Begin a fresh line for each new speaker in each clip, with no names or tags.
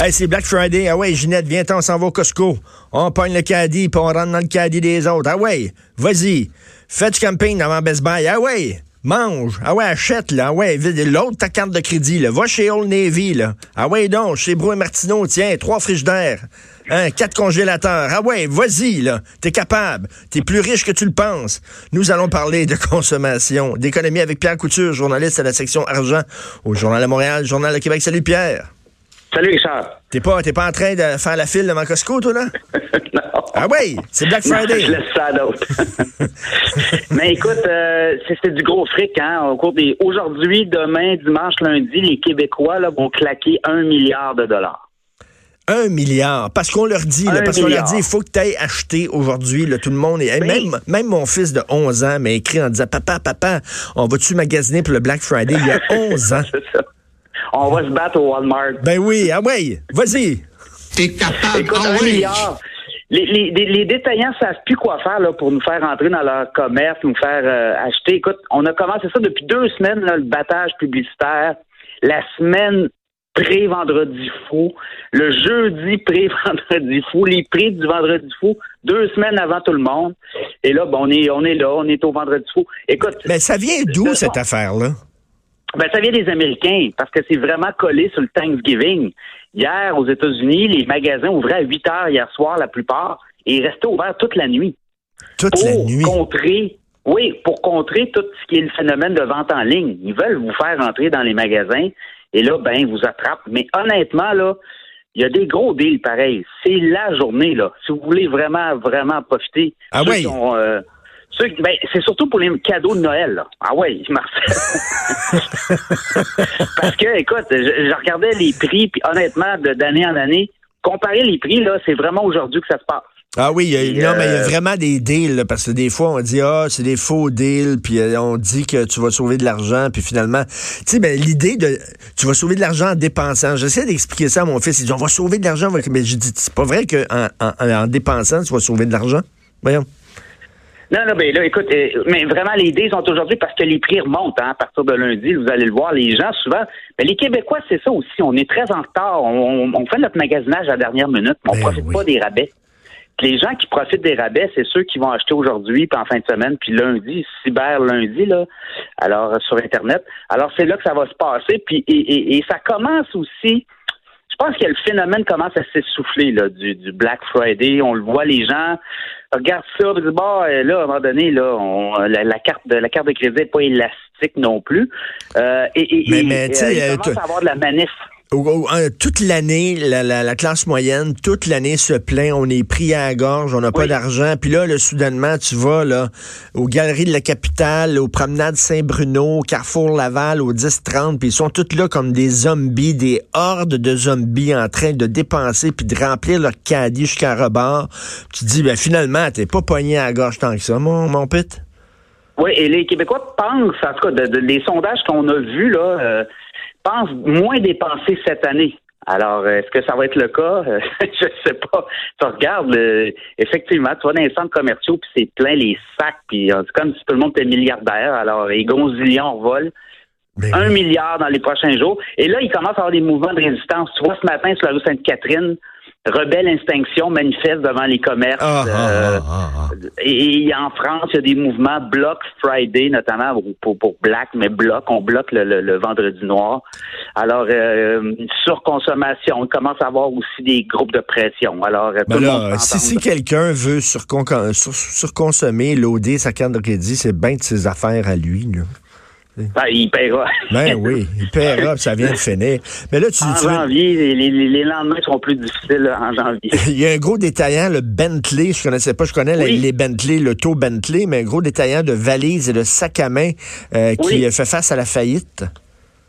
Hey, c'est Black Friday. Ah ouais, Ginette, viens on s'en va au Costco. On pogne le caddie, puis on rentre dans le caddie des autres. Ah ouais, vas-y. Fais du camping devant Best Buy. Ah ouais, mange. Ah ouais, achète, là. Ah ouais, l'autre, ta carte de crédit, là. Va chez Old Navy, là. Ah ouais, donc, chez Brou et Martineau, tiens, trois frigidaires. Hein, quatre congélateurs. Ah ouais, vas-y, là. T'es capable. T'es plus riche que tu le penses. Nous allons parler de consommation, d'économie avec Pierre Couture, journaliste à la section argent au Journal de Montréal, Journal de Québec. Salut, Pierre.
Salut, Richard.
T'es pas, t'es pas en train de faire la file devant Costco, toi, là?
non.
Ah oui, c'est Black Friday.
je laisse ça à d'autres. Mais écoute, euh, c'est du gros fric, hein, au cours des... Aujourd'hui, demain, dimanche, lundi, les Québécois, là, vont claquer un milliard de dollars.
Un milliard. Parce qu'on leur dit, parce qu'on leur dit, il faut que tu ailles acheter aujourd'hui. Tout le monde est. Même, même mon fils de 11 ans m'a écrit en disant Papa, papa, on va-tu magasiner pour le Black Friday il y a 11 ans?
c'est ça on va se battre au Walmart.
Ben oui, ah oui, vas-y.
T'es capable. Écoute, ah milliard. Les, les, les, détaillants savent plus quoi faire là, pour nous faire entrer dans leur commerce, nous faire euh, acheter. Écoute, on a commencé ça depuis deux semaines, là, le battage publicitaire. La semaine pré-vendredi fou, le jeudi pré-vendredi fou, les prix du vendredi fou, deux semaines avant tout le monde. Et là, bon, on est, on est là, on est au vendredi fou. Écoute.
Mais ça vient d'où cette affaire-là?
Ben, ça vient des Américains, parce que c'est vraiment collé sur le Thanksgiving. Hier, aux États-Unis, les magasins ouvraient à 8 heures hier soir, la plupart, et ils restaient ouverts toute la nuit.
Toute la nuit?
Contrer, oui, pour contrer tout ce qui est le phénomène de vente en ligne. Ils veulent vous faire entrer dans les magasins, et là, ben, ils vous attrapent. Mais honnêtement, là, il y a des gros deals pareils. C'est la journée, là. Si vous voulez vraiment, vraiment profiter.
Ah oui?
Ben, c'est surtout pour les cadeaux de Noël. Ah ouais, Marcel. Parce que, écoute, je, regardais les prix, puis honnêtement, d'année en année, comparer les prix, là, c'est vraiment aujourd'hui que ça se passe.
Ah oui, il y a, non, mais il y a euh, vraiment des deals, parce que des fois, on dit, ah, c'est des faux deals, puis euh, on dit que tu vas sauver de l'argent, puis finalement, tu sais, ben, l'idée de, tu vas sauver de l'argent en dépensant. J'essaie d'expliquer ça à mon fils. Il dit, on va sauver de l'argent. Mais je dis, c'est pas vrai qu'en en dépensant, tu vas sauver de l'argent? Voyons.
Non, non, ben là, écoute, euh, mais vraiment, les idées sont aujourd'hui parce que les prix remontent hein, à partir de lundi. Vous allez le voir, les gens, souvent. Mais les Québécois, c'est ça aussi. On est très en retard. On, fait notre magasinage à la dernière minute, mais on ne ben profite pas des rabais. les gens qui profitent des rabais, c'est ceux qui vont acheter aujourd'hui, puis en fin de semaine, puis lundi, cyber lundi, là, alors sur Internet. Alors, c'est là que ça va se passer. Puis, et ça commence aussi je pense que le phénomène commence à s'essouffler là, du, du, Black Friday. On le voit, les gens regardent ça, disent bon, euh, là, à un moment donné, là, on, la, carte de la carte de crédit n'est pas élastique non plus. Euh, et, et, mais, mais, et, euh, il commence à avoir de la manif
toute l'année, la, classe moyenne, toute l'année se plaint, on est pris à la gorge, on n'a pas d'argent. Puis là, soudainement, tu vas là, aux galeries de la capitale, aux promenades Saint-Bruno, au Carrefour Laval, au 10-30, puis ils sont tous là comme des zombies, des hordes de zombies en train de dépenser puis de remplir leur caddie jusqu'à rebord. Tu te dis, ben finalement, t'es pas pogné à la gorge tant que ça, mon, mon pit.
Oui, et les Québécois pensent, en tout cas, de, les sondages qu'on a vus, là, euh, pense moins dépenser cette année. Alors, est-ce que ça va être le cas? je sais pas. Tu regardes, effectivement, tu vas dans les centres commerciaux, puis c'est plein les sacs, puis c'est comme si tout le monde était milliardaire. Alors, les gonzillions volent. Ben un milliard dans les prochains jours. Et là, il commence à avoir des mouvements de résistance. Tu vois, ce matin, sur la rue Sainte-Catherine, Rebelle Instinction manifeste devant les commerces. Ah, ah, ah, euh, et, en France, il y a des mouvements Block Friday, notamment pour, pour Black, mais Block, on bloque le, vendredi noir. Alors, euh, surconsommation, il commence à avoir aussi des groupes de pression. Alors, euh,
ben si, si quelqu'un veut surconsommer, loader sa carte de crédit, c'est bien de ses affaires à lui. Là.
Ben, il paiera.
Ben oui, il paiera, ça vient de finir.
Mais là, tu, en janvier, les, les, lendemains seront plus difficiles en janvier.
il y a un gros détaillant, le Bentley, je connaissais pas, je connais les, Bentley, le taux Bentley, mais un gros détaillant de valises et de sacs à main euh, qui fait face à la faillite.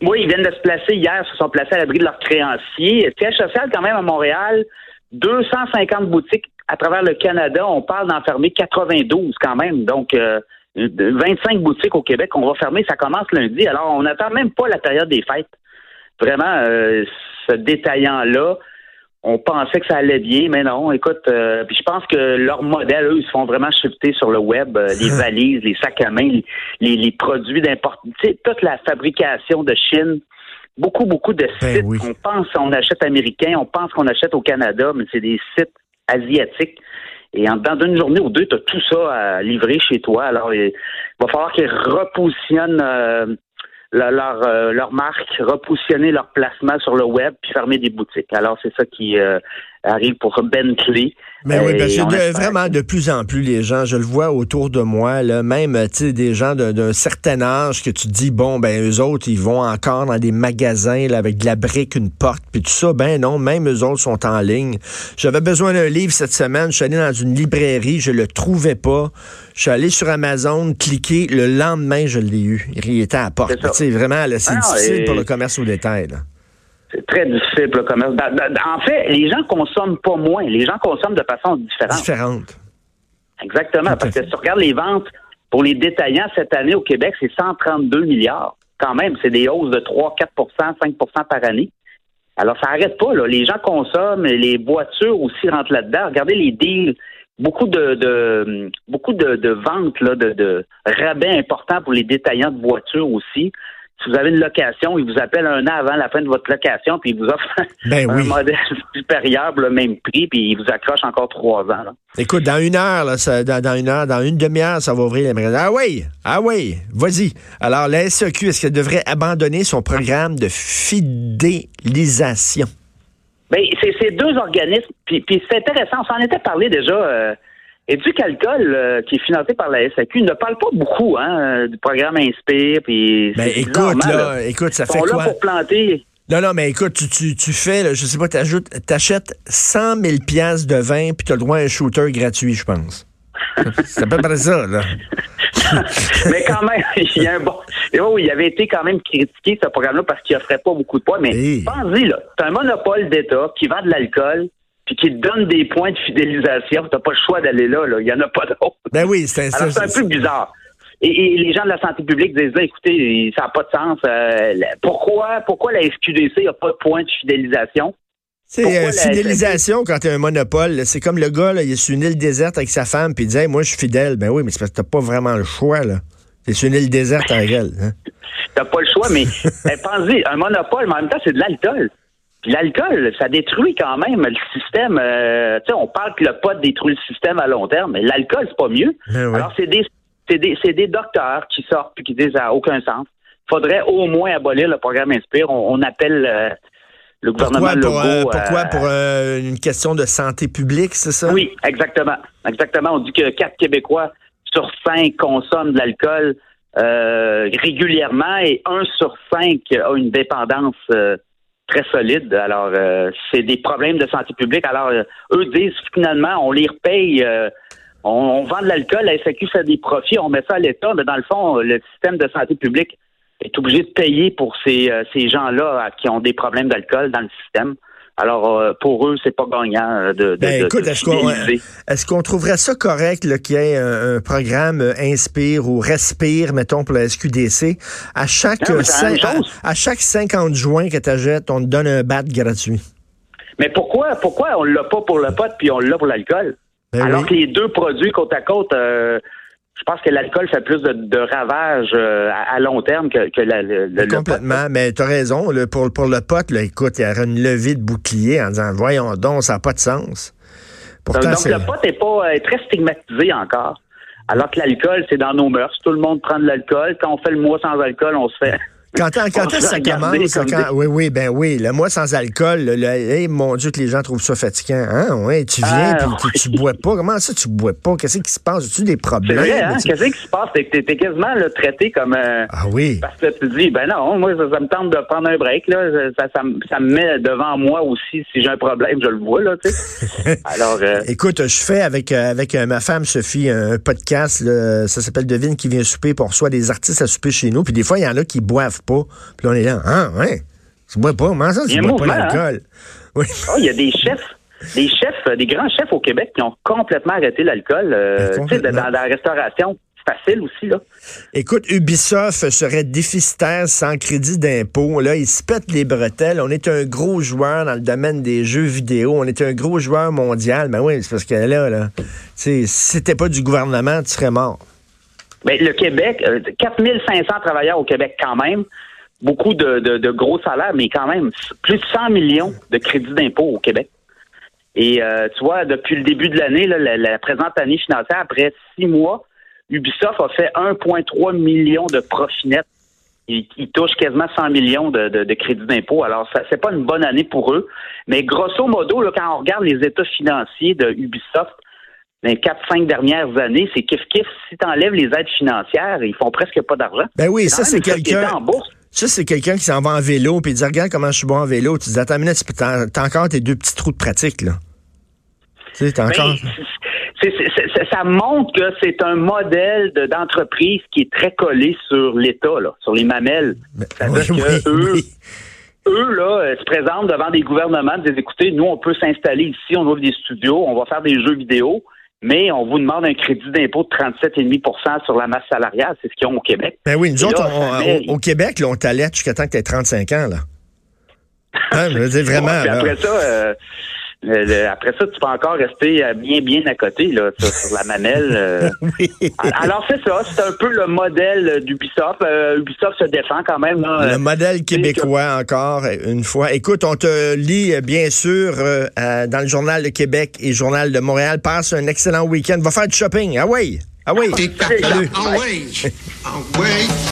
Oui, ils viennent de se placer hier, se sont placés à l'abri de leurs créanciers. Siège social quand même à Montréal, 250 boutiques à travers le Canada. On parle d'enfermer 92 quand même, donc... Euh, 25 boutiques au Québec qu'on va fermer, ça commence lundi. Alors, on n'attend même pas la période des fêtes. Vraiment, euh, ce détaillant-là, on pensait que ça allait bien, mais non. Écoute, euh, puis je pense que leur modèle, eux, ils se font vraiment shifter sur le web, euh, les valises, les sacs à main, les, les produits d'importation, toute la fabrication de Chine Beaucoup, beaucoup de
Ben
sites.
oui.
On pense qu'on achète américain, on pense qu'on achète au Canada, mais c'est des sites asiatiques. Et en dedans d'une journée ou deux, tu as tout ça à livrer chez toi. Alors, il va falloir qu'ils repositionnent euh, leur, leur, euh, leur marque, repositionner leur placement sur le web, puis fermer des boutiques. Alors, c'est ça qui euh, arrive pour Bentley.
Mais oui, parce que vraiment de plus en plus les gens, je le vois autour de moi, là, même des gens d'un certain âge que tu te dis bon ben eux autres ils vont encore dans des magasins là, avec de la brique, une porte, puis tout ça, ben non, même eux autres sont en ligne. J'avais besoin d'un livre cette semaine, je suis allé dans une librairie, je le trouvais pas. Je suis allé sur Amazon, cliquer, le lendemain je l'ai eu. Il était à la porte.
C'est
vraiment, c'est
Ah
difficile
et-
pour le commerce au détail. là.
Très difficile pour le commerce. En fait, les gens consomment pas moins. Les gens consomment de façon différente.
Différente.
Exactement. Parce que si tu regardes les ventes pour les détaillants cette année au Québec, c'est 132 milliards. Quand même, c'est des hausses de 3, 4% 5% par année. Alors, ça n'arrête pas. Là. Les gens consomment, les voitures aussi rentrent là-dedans. Regardez les deals. Beaucoup de, de beaucoup de, de ventes, là, de, de rabais importants pour les détaillants de voitures aussi. Si vous avez une location, ils vous appellent un an avant la fin de votre location, puis ils vous offrent
Ben
un
oui.
modèle supérieur pour le même prix, puis ils vous accrochent encore trois ans. Là.
Écoute, dans une heure, là, ça- dans, dans une heure, dans une demi-heure, ça va ouvrir les magasins. Ah oui, ah oui, vas-y. Alors, la SEQ, est-ce qu'elle devrait abandonner son programme de fidélisation?
Ben, c'est ces deux organismes, puis, puis c'est intéressant, on s'en était parlé déjà. Euh, Éducalcool, euh, qui est financé par la SAQ, ne parle pas beaucoup hein, euh, du programme Inspire. Puis
Ben écoute, là, écoute, ça fait
là
quoi?
pour planter.
Non, non, mais écoute, tu, tu, tu fais, là, je sais pas, t'ajoutes- t'achètes 100 000 piastres de vin, puis t'as le droit à un shooter gratuit, je pense. C'est à peu près ça, là.
mais quand même, il y a un bon. Oui, il avait été quand même critiqué, ce programme-là, parce qu'il offrait pas beaucoup de points. Mais
Hey.
pense-y, là, c'est un monopole d'État qui vend de l'alcool, puis qui te donne des points de fidélisation. T'as pas le choix d'aller là, là. Il y en a pas d'autres.
Ben oui, c'est
Alors, c'est un peu bizarre. Et, et les gens de la santé publique disent là, écoutez, ça n'a pas de sens. Euh, pourquoi, pourquoi la SQDC n'a pas de point de fidélisation?
C'est euh, fidélisation quand t'as un monopole. C'est comme le gars, là, il est sur une île déserte avec sa femme, puis il dit Hey, Moi, je suis fidèle. Ben oui, mais c'est parce que t'as pas vraiment le choix, là. T'es sur une île déserte avec elle. hein.
T'as pas le choix, mais ben, pensez, un monopole, mais en même temps, c'est de l'alcool. L'alcool, ça détruit quand même le système. euh, tu sais, on parle que le pot détruit le système à long terme, mais l'alcool, c'est pas mieux.
Oui.
Alors, c'est des, c'est des, c'est des docteurs qui sortent puis qui disent ça n'a aucun sens. faudrait au moins abolir le programme Inspire. On, on appelle euh, le gouvernement
Pourquoi, pour, euh, pourquoi?
euh,
Pour euh, une question de santé publique, c'est ça?
Oui, exactement. Exactement. On dit que quatre Québécois sur cinq consomment de l'alcool euh, régulièrement et un sur cinq a une dépendance euh, très solide. Alors, euh, c'est des problèmes de santé publique. Alors, euh, eux disent finalement, on les repaye. euh, on, on vend de l'alcool, la SAQ fait des profits, on met ça à l'État, mais dans le fond, le système de santé publique est obligé de payer pour ces, euh, ces gens-là qui ont des problèmes d'alcool dans le système. Alors, euh, pour eux, c'est pas gagnant euh, de, de,
Ben, écoute, est-ce qu'on est-ce qu'on trouverait ça correct qu'il y ait un, un programme euh, Inspire ou Respire, mettons, pour la SQDC? À chaque,
Non,
à, à chaque 50 juin que tu achètes, on te donne un bat gratuit.
Mais pourquoi, pourquoi on l'a pas pour le pot puis on l'a pour l'alcool?
Ben
Alors
oui.
que les deux produits côte à côte, euh, je pense que l'alcool fait plus de, de ravages euh, à, à long terme que, que la- le, le- le pot.
Complètement, mais tu as raison. là, pour, pour le pote, là, écoute, il y aurait une levée de bouclier en disant Voyons donc, ça n'a pas de sens. Pourtant,
Donc, le pot n'est pas euh, très stigmatisé encore. Alors que l'alcool, c'est dans nos mœurs. Tout le monde prend de l'alcool. Quand on fait le mois sans alcool, on se fait.
Quand, quand est-ce ça commence? quand- Oui, oui, ben oui. Le mois sans alcool, le, le- hey, mon Dieu, que les gens trouvent ça fatigant. Hein? Ouais, tu viens,
Ah,
puis tu, tu bois pas. Comment ça, tu bois pas? Qu'est-ce qui se passe? As-tu des problèmes?
hein?
Tu-
Qu'est-ce qui se passe? T'es- t'es quasiment là, traité comme. euh,
Ah oui.
Parce que tu dis, ben non, moi, ça, ça me tente de prendre un break. Là. Ça, ça, me- ça me met devant moi aussi. Si j'ai un problème, je le vois. Là. Alors, euh,
Écoute, je fais avec, euh, avec euh, ma femme Sophie un podcast, là, ça s'appelle Devine qui vient souper, puis on reçoit des artistes à souper chez nous, puis des fois, il y en a qui boivent pas. Puis là, on est là, ah, ouais, tu bois pas, comment ça, tu bois pas
mouvement,
l'alcool? Oui.
oh, il y a des chefs, des chefs, des grands chefs au Québec qui ont complètement arrêté l'alcool. euh, dans, dans la restauration. C'est facile aussi, là.
Écoute, Ubisoft serait déficitaire sans crédit d'impôt. Là, ils se pètent les bretelles. On est un gros joueur dans le domaine des jeux vidéo. On est un gros joueur mondial. Ben oui, c'est parce que là, là, si c'était pas du gouvernement, tu serais mort.
Ben, le Québec, euh, 4500 travailleurs au Québec quand même. beaucoup de, gros salaires, mais quand même plus de 100 millions de crédits d'impôt au Québec. Et euh, tu vois, depuis le début de l'année, la, présente année financière, après six mois, Ubisoft a fait 1,3 million de profit net. Il, touche quasiment 100 millions de, de, crédits d'impôt. Alors, ça c'est pas une bonne année pour eux. Mais grosso modo, là, quand on regarde les états financiers de Ubisoft, les quatre, cinq dernières années, c'est kiff-kiff. Si tu enlèves les aides financières, ils font presque pas d'argent.
Ben oui, ça, c'est quelqu'un. Ça, c'est quelqu'un qui s'en va en vélo, puis il dit Regarde comment je suis bon en vélo. Tu dis Attends une minute, t'as encore tes deux petits trous de pratique, là. Tu sais, ben, encore.
ça montre que c'est un modèle d'entreprise qui est très collé sur l'État, sur les mamelles. Ben, C'est-à-dire que eux, eux, là, euh, se présentent devant des gouvernements, disent écoutez, nous, on peut s'installer ici, on ouvre des studios, on va faire des jeux vidéo mais on vous demande un crédit d'impôt de 37,5% sur la masse salariale. C'est ce qu'ils ont au Québec.
Ben oui, nous autres, au, Québec, là, on t'allait jusqu'à temps que tu aies 35 ans. Là. Hein, je veux dire, vraiment.
après ça, euh, après ça, tu peux encore rester euh, bien, bien à côté, là, sur, la mamelle. Euh. Alors, c'est ça. C'est un peu le modèle d'Ubisoft. Euh, Ubisoft se défend quand même.
le modèle québécois, encore une fois. Écoute, on te lit, bien sûr, dans le Journal de Québec et Journal de Montréal. Passe un excellent week-end. Va faire du shopping. Ah oui! Ah oui!
Ah oui! Ah oui!